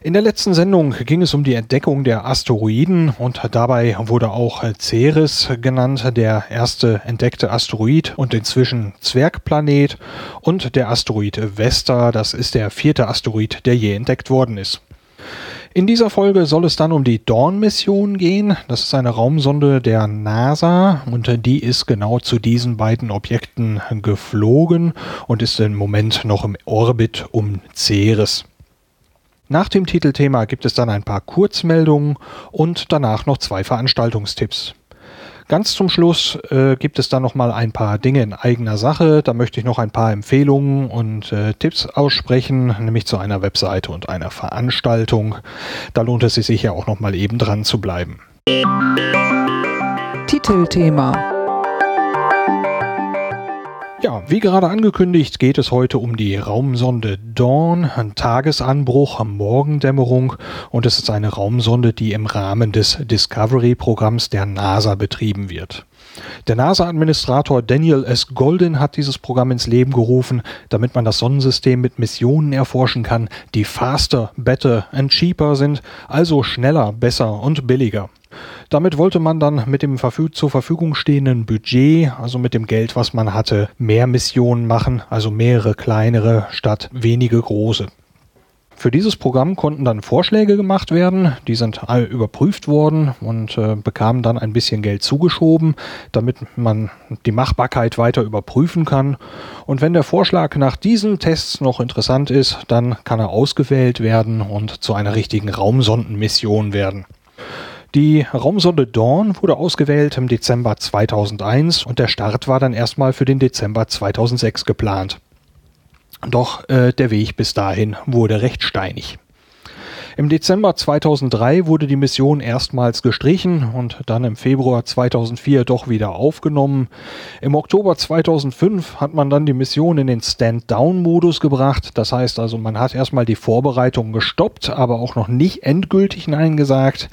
In der letzten Sendung ging es um die Entdeckung der Asteroiden und dabei wurde auch Ceres genannt, der erste entdeckte Asteroid und inzwischen Zwergplanet und der Asteroid Vesta, das ist der vierte Asteroid, der je entdeckt worden ist. In dieser Folge soll es dann um die Dawn-Mission gehen. Das ist eine Raumsonde der NASA und die ist genau zu diesen beiden Objekten geflogen und ist im Moment noch im Orbit um Ceres. Nach dem Titelthema gibt es dann ein paar Kurzmeldungen und danach noch zwei Veranstaltungstipps. Ganz zum Schluss äh, gibt es dann noch mal ein paar Dinge in eigener Sache. Da möchte ich noch ein paar Empfehlungen und äh, Tipps aussprechen, nämlich zu einer Webseite und einer Veranstaltung. Da lohnt es sich sicher auch noch mal eben dran zu bleiben. Titelthema ja, wie gerade angekündigt, geht es heute um die Raumsonde Dawn, ein Tagesanbruch, Morgendämmerung und es ist eine Raumsonde, die im Rahmen des Discovery-Programms der NASA betrieben wird. Der NASA-Administrator Daniel S. Golden hat dieses Programm ins Leben gerufen, damit man das Sonnensystem mit Missionen erforschen kann, die faster, better and cheaper sind, also schneller, besser und billiger. Damit wollte man dann mit dem zur Verfügung stehenden Budget, also mit dem Geld, was man hatte, mehr Missionen machen, also mehrere kleinere statt wenige große. Für dieses Programm konnten dann Vorschläge gemacht werden, die sind überprüft worden und äh, bekamen dann ein bisschen Geld zugeschoben, damit man die Machbarkeit weiter überprüfen kann. Und wenn der Vorschlag nach diesen Tests noch interessant ist, dann kann er ausgewählt werden und zu einer richtigen Raumsondenmission werden. Die Raumsonde Dawn wurde ausgewählt im Dezember 2001 und der Start war dann erstmal für den Dezember 2006 geplant. Doch äh, der Weg bis dahin wurde recht steinig. Im Dezember 2003 wurde die Mission erstmals gestrichen und dann im Februar 2004 doch wieder aufgenommen. Im Oktober 2005 hat man dann die Mission in den Stand-Down-Modus gebracht. Das heißt also, man hat erstmal die Vorbereitungen gestoppt, aber auch noch nicht endgültig Nein gesagt.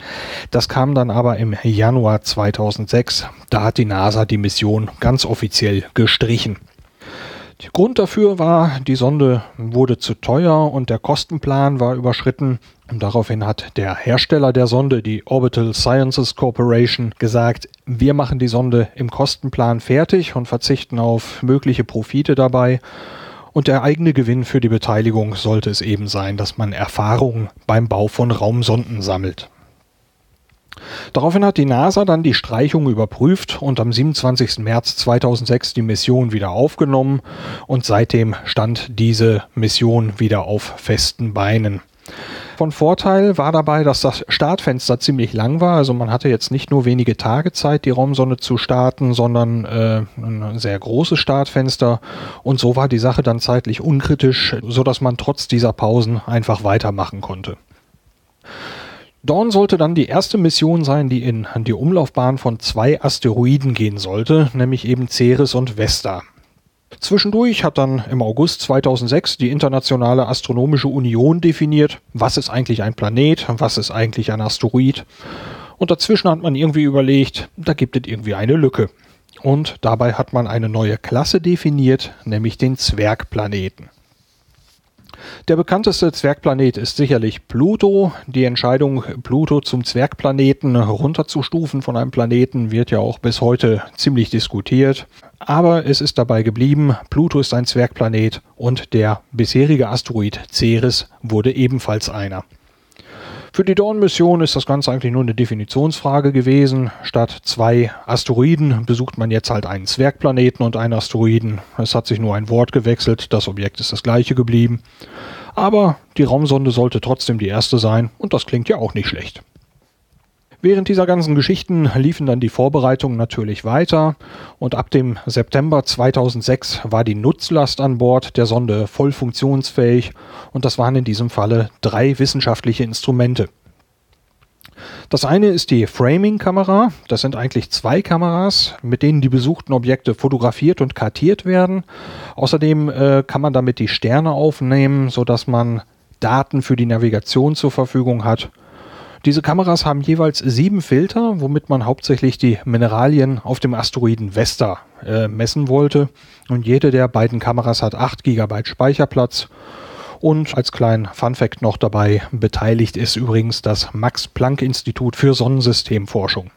Das kam dann aber im Januar 2006. Da hat die NASA die Mission ganz offiziell gestrichen. Der Grund dafür war, die Sonde wurde zu teuer und der Kostenplan war überschritten. Und daraufhin hat der Hersteller der Sonde, die Orbital Sciences Corporation, gesagt, wir machen die Sonde im Kostenplan fertig und verzichten auf mögliche Profite dabei. Und der eigene Gewinn für die Beteiligung sollte es eben sein, dass man Erfahrungen beim Bau von Raumsonden sammelt. Daraufhin hat die NASA dann die Streichung überprüft und am 27. März 2006 die Mission wieder aufgenommen und seitdem stand diese Mission wieder auf festen Beinen. Von Vorteil war dabei, dass das Startfenster ziemlich lang war. Also man hatte jetzt nicht nur wenige Tage Zeit, die Raumsonde zu starten, sondern äh, ein sehr großes Startfenster. Und so war die Sache dann zeitlich unkritisch, so dass man trotz dieser Pausen einfach weitermachen konnte. Dawn sollte dann die erste Mission sein, die in die Umlaufbahn von zwei Asteroiden gehen sollte, nämlich eben Ceres und Vesta. Zwischendurch hat dann im August 2006 die Internationale Astronomische Union definiert, was ist eigentlich ein Planet, was ist eigentlich ein Asteroid. Und dazwischen hat man irgendwie überlegt, da gibt es irgendwie eine Lücke. Und dabei hat man eine neue Klasse definiert, nämlich den Zwergplaneten. Der bekannteste Zwergplanet ist sicherlich Pluto. Die Entscheidung, Pluto zum Zwergplaneten runterzustufen von einem Planeten, wird ja auch bis heute ziemlich diskutiert. Aber es ist dabei geblieben, Pluto ist ein Zwergplanet und der bisherige Asteroid Ceres wurde ebenfalls einer. Für die Dawn-Mission ist das Ganze eigentlich nur eine Definitionsfrage gewesen. Statt zwei Asteroiden besucht man jetzt halt einen Zwergplaneten und einen Asteroiden. Es hat sich nur ein Wort gewechselt, das Objekt ist das gleiche geblieben. Aber die Raumsonde sollte trotzdem die erste sein und das klingt ja auch nicht schlecht. Während dieser ganzen Geschichten liefen dann die Vorbereitungen natürlich weiter und ab dem September 2006 war die Nutzlast an Bord der Sonde voll funktionsfähig und das waren in diesem Falle drei wissenschaftliche Instrumente. Das eine ist die Framing-Kamera. Das sind eigentlich zwei Kameras, mit denen die besuchten Objekte fotografiert und kartiert werden. Außerdem äh, kann man damit die Sterne aufnehmen, sodass man Daten für die Navigation zur Verfügung hat. Diese Kameras haben jeweils sieben Filter, womit man hauptsächlich die Mineralien auf dem Asteroiden Vesta äh, messen wollte. Und jede der beiden Kameras hat 8 GB Speicherplatz. Und als kleinen Funfact noch dabei, beteiligt ist übrigens das Max Planck Institut für Sonnensystemforschung.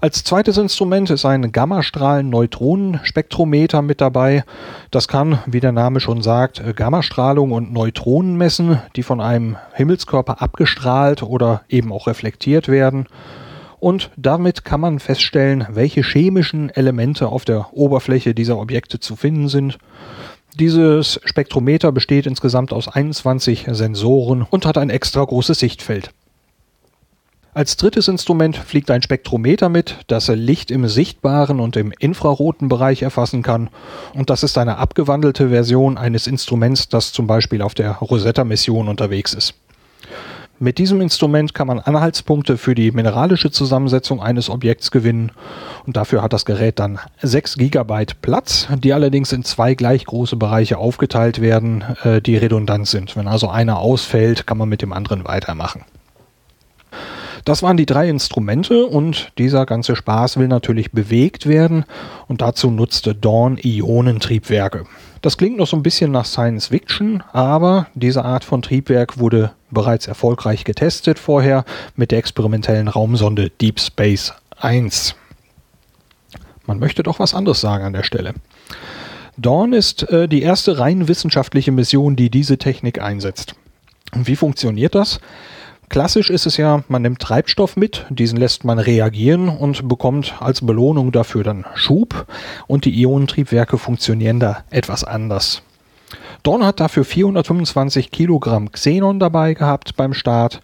Als zweites Instrument ist ein Gammastrahlen-Neutronenspektrometer mit dabei. Das kann, wie der Name schon sagt, Gammastrahlung und Neutronen messen, die von einem Himmelskörper abgestrahlt oder eben auch reflektiert werden. Und damit kann man feststellen, welche chemischen Elemente auf der Oberfläche dieser Objekte zu finden sind. Dieses Spektrometer besteht insgesamt aus 21 Sensoren und hat ein extra großes Sichtfeld. Als drittes Instrument fliegt ein Spektrometer mit, das Licht im sichtbaren und im infraroten Bereich erfassen kann. Und das ist eine abgewandelte Version eines Instruments, das zum Beispiel auf der Rosetta-Mission unterwegs ist. Mit diesem Instrument kann man Anhaltspunkte für die mineralische Zusammensetzung eines Objekts gewinnen und dafür hat das Gerät dann 6 GB Platz, die allerdings in zwei gleich große Bereiche aufgeteilt werden, äh, die redundant sind. Wenn also einer ausfällt, kann man mit dem anderen weitermachen. Das waren die drei Instrumente und dieser ganze Spaß will natürlich bewegt werden und dazu nutzte Dawn Ionentriebwerke. Das klingt noch so ein bisschen nach Science Fiction, aber diese Art von Triebwerk wurde bereits erfolgreich getestet vorher mit der experimentellen Raumsonde Deep Space 1. Man möchte doch was anderes sagen an der Stelle. Dawn ist äh, die erste rein wissenschaftliche Mission, die diese Technik einsetzt. Und wie funktioniert das? Klassisch ist es ja, man nimmt Treibstoff mit, diesen lässt man reagieren und bekommt als Belohnung dafür dann Schub und die Ionentriebwerke funktionieren da etwas anders. Dawn hat dafür 425 Kilogramm Xenon dabei gehabt beim Start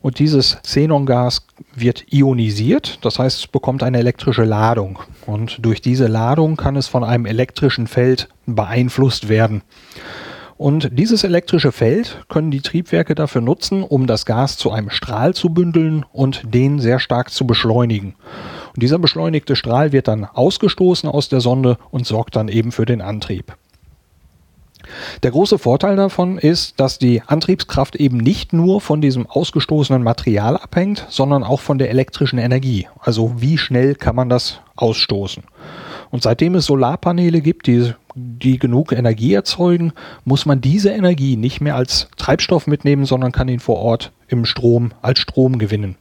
und dieses Xenongas wird ionisiert, das heißt es bekommt eine elektrische Ladung und durch diese Ladung kann es von einem elektrischen Feld beeinflusst werden. Und dieses elektrische Feld können die Triebwerke dafür nutzen, um das Gas zu einem Strahl zu bündeln und den sehr stark zu beschleunigen. Und dieser beschleunigte Strahl wird dann ausgestoßen aus der Sonde und sorgt dann eben für den Antrieb. Der große Vorteil davon ist, dass die Antriebskraft eben nicht nur von diesem ausgestoßenen Material abhängt, sondern auch von der elektrischen Energie. Also wie schnell kann man das ausstoßen? Und seitdem es Solarpaneele gibt, die, die genug Energie erzeugen, muss man diese Energie nicht mehr als Treibstoff mitnehmen, sondern kann ihn vor Ort im Strom als Strom gewinnen.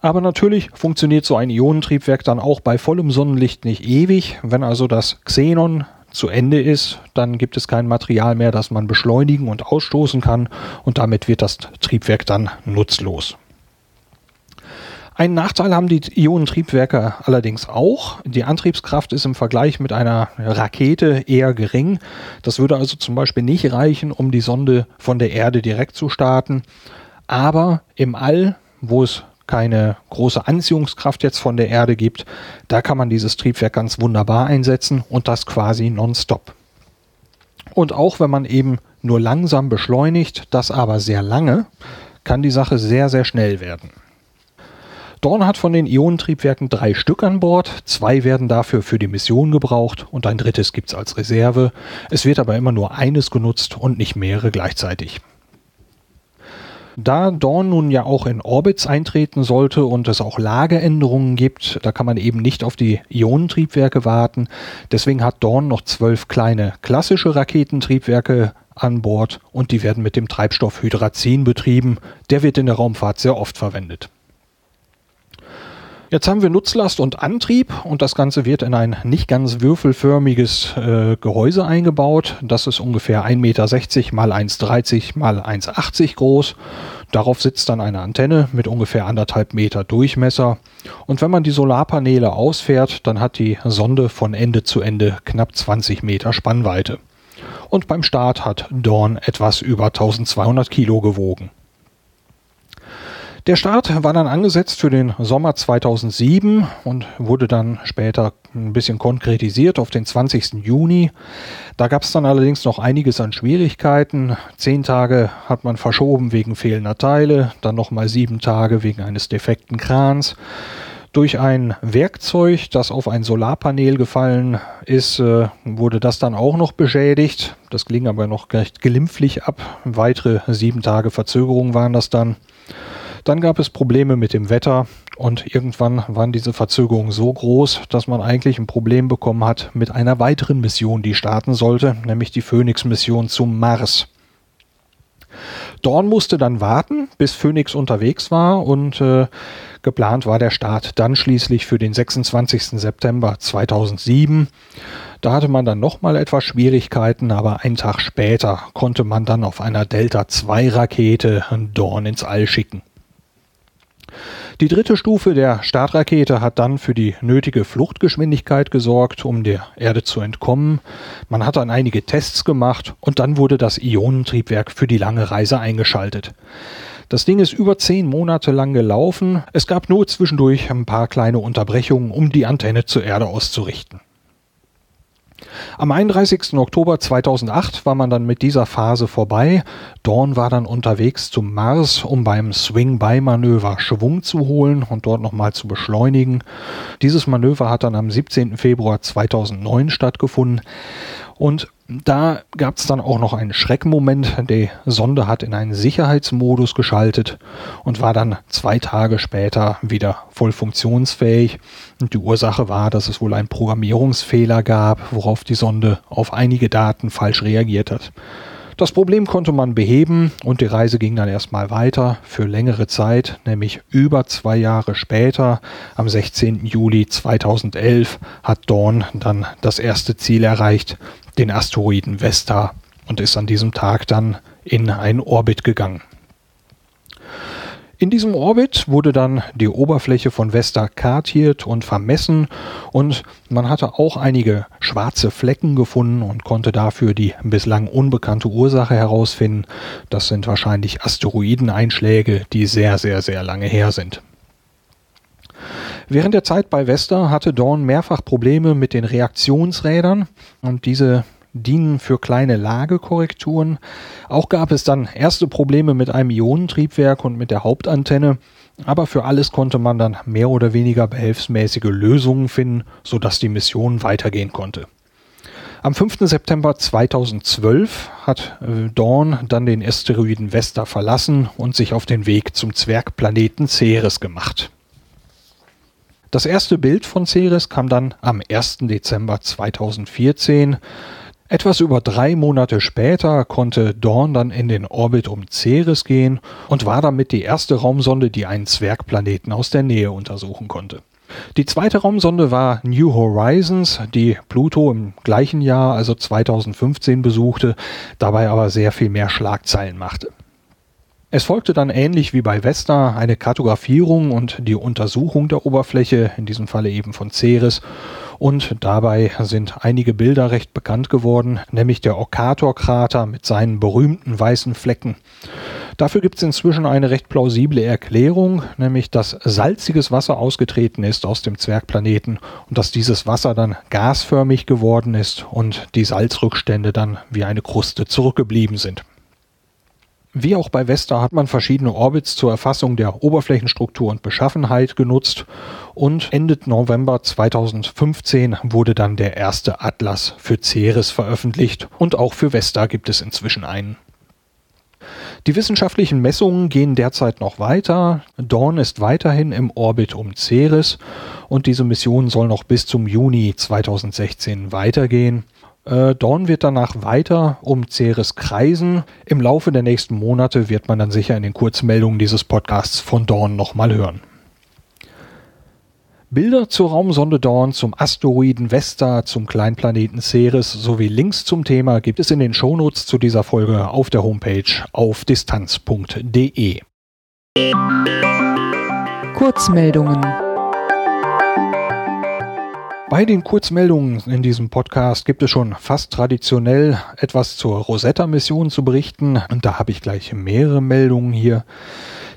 Aber natürlich funktioniert so ein Ionentriebwerk dann auch bei vollem Sonnenlicht nicht ewig. Wenn also das Xenon zu Ende ist, dann gibt es kein Material mehr, das man beschleunigen und ausstoßen kann und damit wird das Triebwerk dann nutzlos. Einen Nachteil haben die Ionentriebwerke allerdings auch. Die Antriebskraft ist im Vergleich mit einer Rakete eher gering. Das würde also zum Beispiel nicht reichen, um die Sonde von der Erde direkt zu starten. Aber im All, wo es keine große Anziehungskraft jetzt von der Erde gibt, da kann man dieses Triebwerk ganz wunderbar einsetzen und das quasi nonstop. Und auch wenn man eben nur langsam beschleunigt, das aber sehr lange, kann die Sache sehr, sehr schnell werden. Dorn hat von den Ionentriebwerken drei Stück an Bord. Zwei werden dafür für die Mission gebraucht und ein drittes gibt es als Reserve. Es wird aber immer nur eines genutzt und nicht mehrere gleichzeitig. Da Dawn nun ja auch in Orbits eintreten sollte und es auch Lageänderungen gibt, da kann man eben nicht auf die Ionentriebwerke warten. Deswegen hat Dawn noch zwölf kleine klassische Raketentriebwerke an Bord und die werden mit dem Treibstoff Hydrazin betrieben. Der wird in der Raumfahrt sehr oft verwendet. Jetzt haben wir Nutzlast und Antrieb und das Ganze wird in ein nicht ganz würfelförmiges äh, Gehäuse eingebaut. Das ist ungefähr 1,60 Meter mal 1,30 mal 1,80 groß. Darauf sitzt dann eine Antenne mit ungefähr anderthalb Meter Durchmesser. Und wenn man die Solarpaneele ausfährt, dann hat die Sonde von Ende zu Ende knapp 20 Meter Spannweite. Und beim Start hat Dawn etwas über 1200 Kilo gewogen. Der Start war dann angesetzt für den Sommer 2007 und wurde dann später ein bisschen konkretisiert auf den 20. Juni. Da gab es dann allerdings noch einiges an Schwierigkeiten. Zehn Tage hat man verschoben wegen fehlender Teile, dann nochmal sieben Tage wegen eines defekten Krans. Durch ein Werkzeug, das auf ein Solarpanel gefallen ist, äh, wurde das dann auch noch beschädigt. Das ging aber noch recht glimpflich ab. Weitere sieben Tage Verzögerung waren das dann. Dann gab es Probleme mit dem Wetter und irgendwann waren diese Verzögerungen so groß, dass man eigentlich ein Problem bekommen hat mit einer weiteren Mission, die starten sollte, nämlich die Phoenix-Mission zum Mars. Dawn musste dann warten, bis Phoenix unterwegs war und äh, geplant war der Start dann schließlich für den 26. September 2007. Da hatte man dann nochmal etwas Schwierigkeiten, aber einen Tag später konnte man dann auf einer Delta II Rakete Dawn ins All schicken. Die dritte Stufe der Startrakete hat dann für die nötige Fluchtgeschwindigkeit gesorgt, um der Erde zu entkommen. Man hat dann einige Tests gemacht und dann wurde das Ionentriebwerk für die lange Reise eingeschaltet. Das Ding ist über zehn Monate lang gelaufen. Es gab nur zwischendurch ein paar kleine Unterbrechungen, um die Antenne zur Erde auszurichten. Am 31. Oktober 2008 war man dann mit dieser Phase vorbei. Dawn war dann unterwegs zum Mars, um beim Swing-By-Manöver Schwung zu holen und dort nochmal zu beschleunigen. Dieses Manöver hat dann am 17. Februar 2009 stattgefunden und da gab es dann auch noch einen Schreckmoment. Die Sonde hat in einen Sicherheitsmodus geschaltet und war dann zwei Tage später wieder voll funktionsfähig. Und die Ursache war, dass es wohl einen Programmierungsfehler gab, worauf die Sonde auf einige Daten falsch reagiert hat. Das Problem konnte man beheben und die Reise ging dann erstmal weiter für längere Zeit, nämlich über zwei Jahre später, am 16. Juli 2011, hat Dawn dann das erste Ziel erreicht, den Asteroiden Vesta und ist an diesem Tag dann in einen Orbit gegangen. In diesem Orbit wurde dann die Oberfläche von Vesta kartiert und vermessen und man hatte auch einige schwarze Flecken gefunden und konnte dafür die bislang unbekannte Ursache herausfinden. Das sind wahrscheinlich Asteroideneinschläge, die sehr, sehr, sehr lange her sind. Während der Zeit bei Vesta hatte Dawn mehrfach Probleme mit den Reaktionsrädern und diese dienen für kleine Lagekorrekturen. Auch gab es dann erste Probleme mit einem Ionentriebwerk und mit der Hauptantenne, aber für alles konnte man dann mehr oder weniger behelfsmäßige Lösungen finden, sodass die Mission weitergehen konnte. Am 5. September 2012 hat äh, Dawn dann den Asteroiden Vesta verlassen und sich auf den Weg zum Zwergplaneten Ceres gemacht. Das erste Bild von Ceres kam dann am 1. Dezember 2014. Etwas über drei Monate später konnte Dawn dann in den Orbit um Ceres gehen und war damit die erste Raumsonde, die einen Zwergplaneten aus der Nähe untersuchen konnte. Die zweite Raumsonde war New Horizons, die Pluto im gleichen Jahr, also 2015, besuchte, dabei aber sehr viel mehr Schlagzeilen machte. Es folgte dann ähnlich wie bei Vesta eine Kartografierung und die Untersuchung der Oberfläche, in diesem Falle eben von Ceres, und dabei sind einige Bilder recht bekannt geworden, nämlich der Okator-Krater mit seinen berühmten weißen Flecken. Dafür gibt es inzwischen eine recht plausible Erklärung, nämlich dass salziges Wasser ausgetreten ist aus dem Zwergplaneten und dass dieses Wasser dann gasförmig geworden ist und die Salzrückstände dann wie eine Kruste zurückgeblieben sind. Wie auch bei Vesta hat man verschiedene Orbits zur Erfassung der Oberflächenstruktur und Beschaffenheit genutzt und Ende November 2015 wurde dann der erste Atlas für Ceres veröffentlicht und auch für Vesta gibt es inzwischen einen. Die wissenschaftlichen Messungen gehen derzeit noch weiter. Dawn ist weiterhin im Orbit um Ceres und diese Mission soll noch bis zum Juni 2016 weitergehen. Äh, Dawn wird danach weiter um Ceres kreisen. Im Laufe der nächsten Monate wird man dann sicher in den Kurzmeldungen dieses Podcasts von Dawn nochmal hören. Bilder zur Raumsonde Dawn, zum Asteroiden Vesta, zum Kleinplaneten Ceres sowie Links zum Thema gibt es in den Shownotes zu dieser Folge auf der Homepage auf distanz.de. Kurzmeldungen bei den Kurzmeldungen in diesem Podcast gibt es schon fast traditionell etwas zur Rosetta-Mission zu berichten. Und da habe ich gleich mehrere Meldungen hier.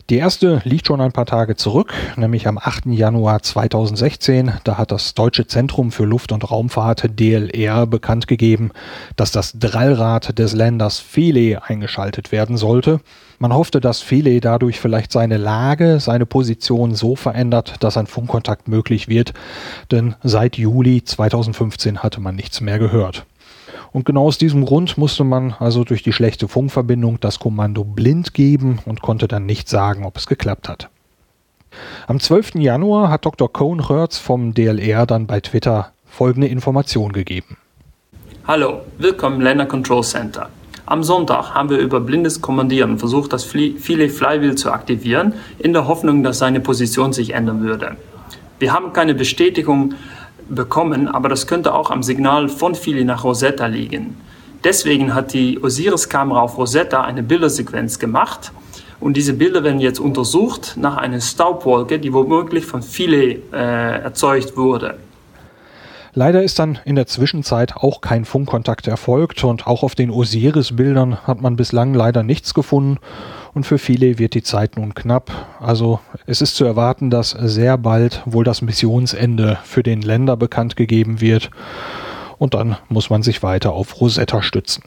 Die erste liegt schon ein paar Tage zurück, nämlich am 8. Januar 2016. Da hat das Deutsche Zentrum für Luft- und Raumfahrt DLR bekannt gegeben, dass das Drallrad des Länders Philae eingeschaltet werden sollte. Man hoffte, dass Philae dadurch vielleicht seine Lage, seine Position so verändert, dass ein Funkkontakt möglich wird, denn seit Juli 2015 hatte man nichts mehr gehört. Und genau aus diesem Grund musste man also durch die schlechte Funkverbindung das Kommando blind geben und konnte dann nicht sagen, ob es geklappt hat. Am 12. Januar hat Dr. Cohn Hertz vom DLR dann bei Twitter folgende Information gegeben. Hallo, willkommen im Länder Control Center. Am Sonntag haben wir über blindes Kommandieren versucht, das viele Flywheel zu aktivieren, in der Hoffnung, dass seine Position sich ändern würde. Wir haben keine Bestätigung bekommen, aber das könnte auch am Signal von Philly nach Rosetta liegen. Deswegen hat die Osiris-Kamera auf Rosetta eine Bildersequenz gemacht und diese Bilder werden jetzt untersucht nach einer Staubwolke, die womöglich von Philae äh, erzeugt wurde. Leider ist dann in der Zwischenzeit auch kein Funkkontakt erfolgt und auch auf den Osiris-Bildern hat man bislang leider nichts gefunden und für viele wird die Zeit nun knapp. Also es ist zu erwarten, dass sehr bald wohl das Missionsende für den Länder bekannt gegeben wird und dann muss man sich weiter auf Rosetta stützen.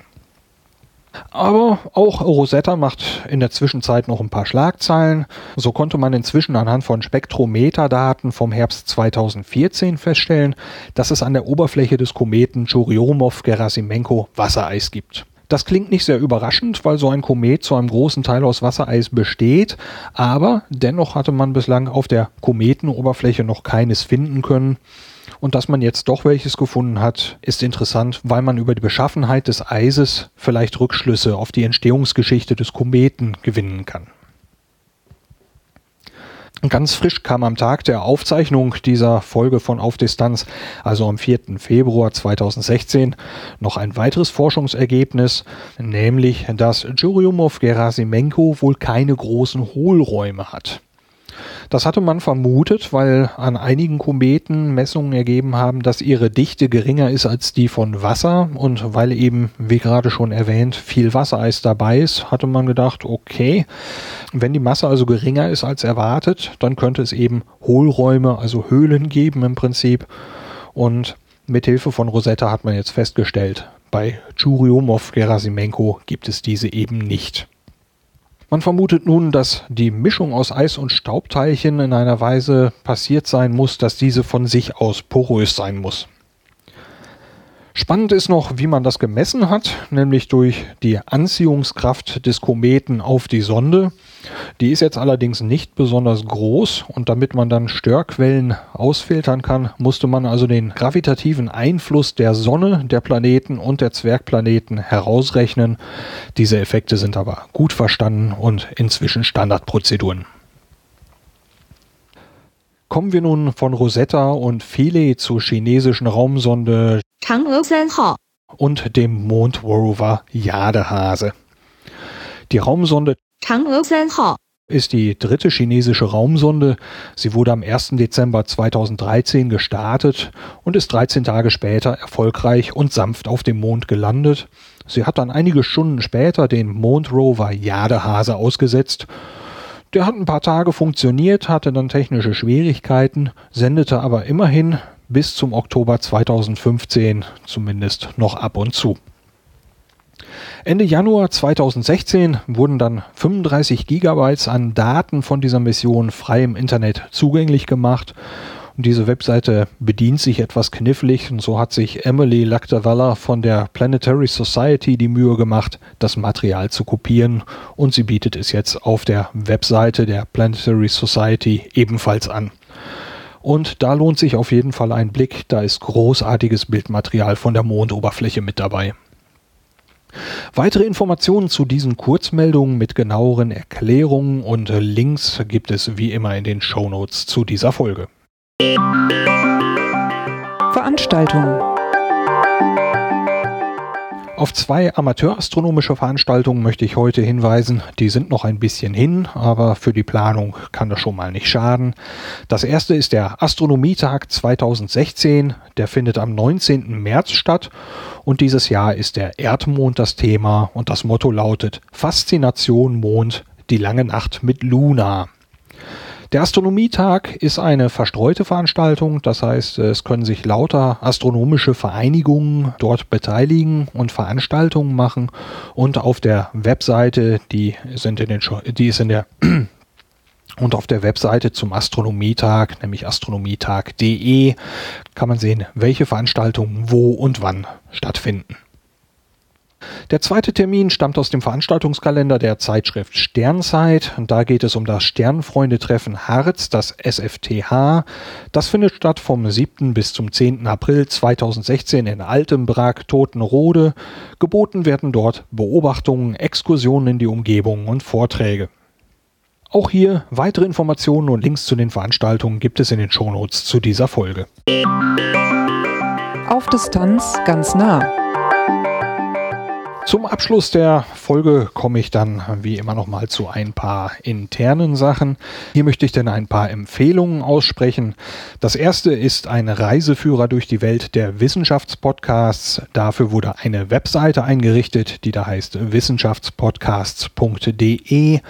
Aber auch Rosetta macht in der Zwischenzeit noch ein paar Schlagzeilen. So konnte man inzwischen anhand von Spektrometerdaten vom Herbst 2014 feststellen, dass es an der Oberfläche des Kometen Churyumov-Gerasimenko Wassereis gibt. Das klingt nicht sehr überraschend, weil so ein Komet zu einem großen Teil aus Wassereis besteht, aber dennoch hatte man bislang auf der Kometenoberfläche noch keines finden können. Und dass man jetzt doch welches gefunden hat, ist interessant, weil man über die Beschaffenheit des Eises vielleicht Rückschlüsse auf die Entstehungsgeschichte des Kometen gewinnen kann. Ganz frisch kam am Tag der Aufzeichnung dieser Folge von Auf Distanz, also am 4. Februar 2016, noch ein weiteres Forschungsergebnis, nämlich dass Churyumov-Gerasimenko wohl keine großen Hohlräume hat. Das hatte man vermutet, weil an einigen Kometen Messungen ergeben haben, dass ihre Dichte geringer ist als die von Wasser und weil eben, wie gerade schon erwähnt, viel Wassereis dabei ist, hatte man gedacht, okay, wenn die Masse also geringer ist als erwartet, dann könnte es eben Hohlräume, also Höhlen geben im Prinzip und mit Hilfe von Rosetta hat man jetzt festgestellt, bei Churyumov-Gerasimenko gibt es diese eben nicht. Man vermutet nun, dass die Mischung aus Eis und Staubteilchen in einer Weise passiert sein muss, dass diese von sich aus porös sein muss. Spannend ist noch, wie man das gemessen hat, nämlich durch die Anziehungskraft des Kometen auf die Sonde. Die ist jetzt allerdings nicht besonders groß und damit man dann Störquellen ausfiltern kann, musste man also den gravitativen Einfluss der Sonne, der Planeten und der Zwergplaneten herausrechnen. Diese Effekte sind aber gut verstanden und inzwischen Standardprozeduren. Kommen wir nun von Rosetta und Philae zur chinesischen Raumsonde und dem Mondrover Jadehase. Die Raumsonde ist die dritte chinesische Raumsonde. Sie wurde am 1. Dezember 2013 gestartet und ist 13 Tage später erfolgreich und sanft auf dem Mond gelandet. Sie hat dann einige Stunden später den Mondrover Jadehase ausgesetzt. Der hat ein paar Tage funktioniert, hatte dann technische Schwierigkeiten, sendete aber immerhin bis zum Oktober 2015 zumindest noch ab und zu. Ende Januar 2016 wurden dann 35 Gigabytes an Daten von dieser Mission frei im Internet zugänglich gemacht. Und diese Webseite bedient sich etwas knifflig und so hat sich Emily Lactavalla von der Planetary Society die Mühe gemacht, das Material zu kopieren und sie bietet es jetzt auf der Webseite der Planetary Society ebenfalls an. Und da lohnt sich auf jeden Fall ein Blick, da ist großartiges Bildmaterial von der Mondoberfläche mit dabei. Weitere Informationen zu diesen Kurzmeldungen mit genaueren Erklärungen und Links gibt es wie immer in den Shownotes zu dieser Folge. Veranstaltungen auf zwei amateurastronomische Veranstaltungen möchte ich heute hinweisen. Die sind noch ein bisschen hin, aber für die Planung kann das schon mal nicht schaden. Das erste ist der Astronomietag 2016. Der findet am 19. März statt und dieses Jahr ist der Erdmond das Thema und das Motto lautet Faszination Mond, Die lange Nacht mit Luna. Der Astronomietag ist eine verstreute Veranstaltung, das heißt, es können sich lauter astronomische Vereinigungen dort beteiligen und Veranstaltungen machen und auf der Webseite, die sind in den die ist in der und auf der Webseite zum Astronomietag, nämlich astronomietag.de, kann man sehen, welche Veranstaltungen wo und wann stattfinden. Der zweite Termin stammt aus dem Veranstaltungskalender der Zeitschrift Sternzeit. Da geht es um das Sternfreunde-Treffen Harz, das SFTH. Das findet statt vom 7. bis zum 10. April 2016 in Altenbrag, Totenrode. Geboten werden dort Beobachtungen, Exkursionen in die Umgebung und Vorträge. Auch hier weitere Informationen und Links zu den Veranstaltungen gibt es in den Shownotes zu dieser Folge. Auf Distanz ganz nah. Zum Abschluss der Folge komme ich dann wie immer noch mal zu ein paar internen Sachen. Hier möchte ich dann ein paar Empfehlungen aussprechen. Das erste ist ein Reiseführer durch die Welt der Wissenschaftspodcasts. Dafür wurde eine Webseite eingerichtet, die da heißt wissenschaftspodcasts.de.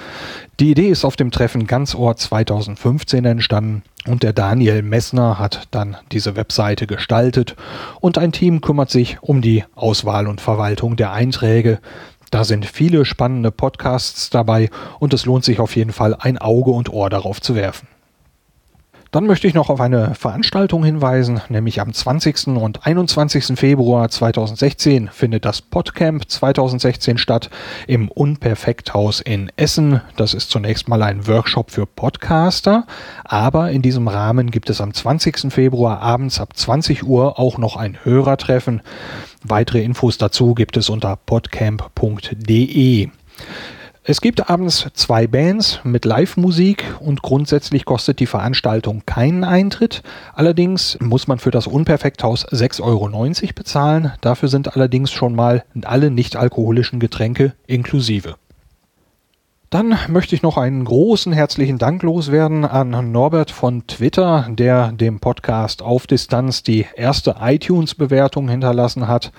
Die Idee ist auf dem Treffen Ganzort 2015 entstanden und der Daniel Messner hat dann diese Webseite gestaltet und ein Team kümmert sich um die Auswahl und Verwaltung der Einträge. Da sind viele spannende Podcasts dabei und es lohnt sich auf jeden Fall ein Auge und Ohr darauf zu werfen. Dann möchte ich noch auf eine Veranstaltung hinweisen, nämlich am 20. und 21. Februar 2016 findet das Podcamp 2016 statt im Unperfekthaus in Essen. Das ist zunächst mal ein Workshop für Podcaster, aber in diesem Rahmen gibt es am 20. Februar abends ab 20 Uhr auch noch ein Hörertreffen. Weitere Infos dazu gibt es unter podcamp.de. Es gibt abends zwei Bands mit Live-Musik und grundsätzlich kostet die Veranstaltung keinen Eintritt. Allerdings muss man für das Unperfekthaus 6,90 Euro bezahlen. Dafür sind allerdings schon mal alle nicht-alkoholischen Getränke inklusive. Dann möchte ich noch einen großen herzlichen Dank loswerden an Norbert von Twitter, der dem Podcast auf Distanz die erste iTunes-Bewertung hinterlassen hat.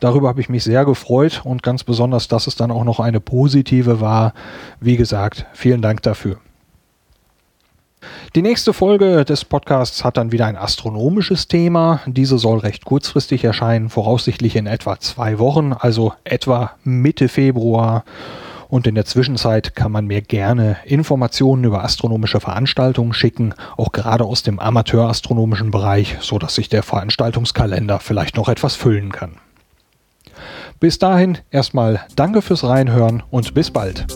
Darüber habe ich mich sehr gefreut und ganz besonders, dass es dann auch noch eine positive war. Wie gesagt, vielen Dank dafür. Die nächste Folge des Podcasts hat dann wieder ein astronomisches Thema. Diese soll recht kurzfristig erscheinen, voraussichtlich in etwa zwei Wochen, also etwa Mitte Februar. Und in der Zwischenzeit kann man mir gerne Informationen über astronomische Veranstaltungen schicken, auch gerade aus dem amateurastronomischen Bereich, so dass sich der Veranstaltungskalender vielleicht noch etwas füllen kann. Bis dahin erstmal danke fürs Reinhören und bis bald.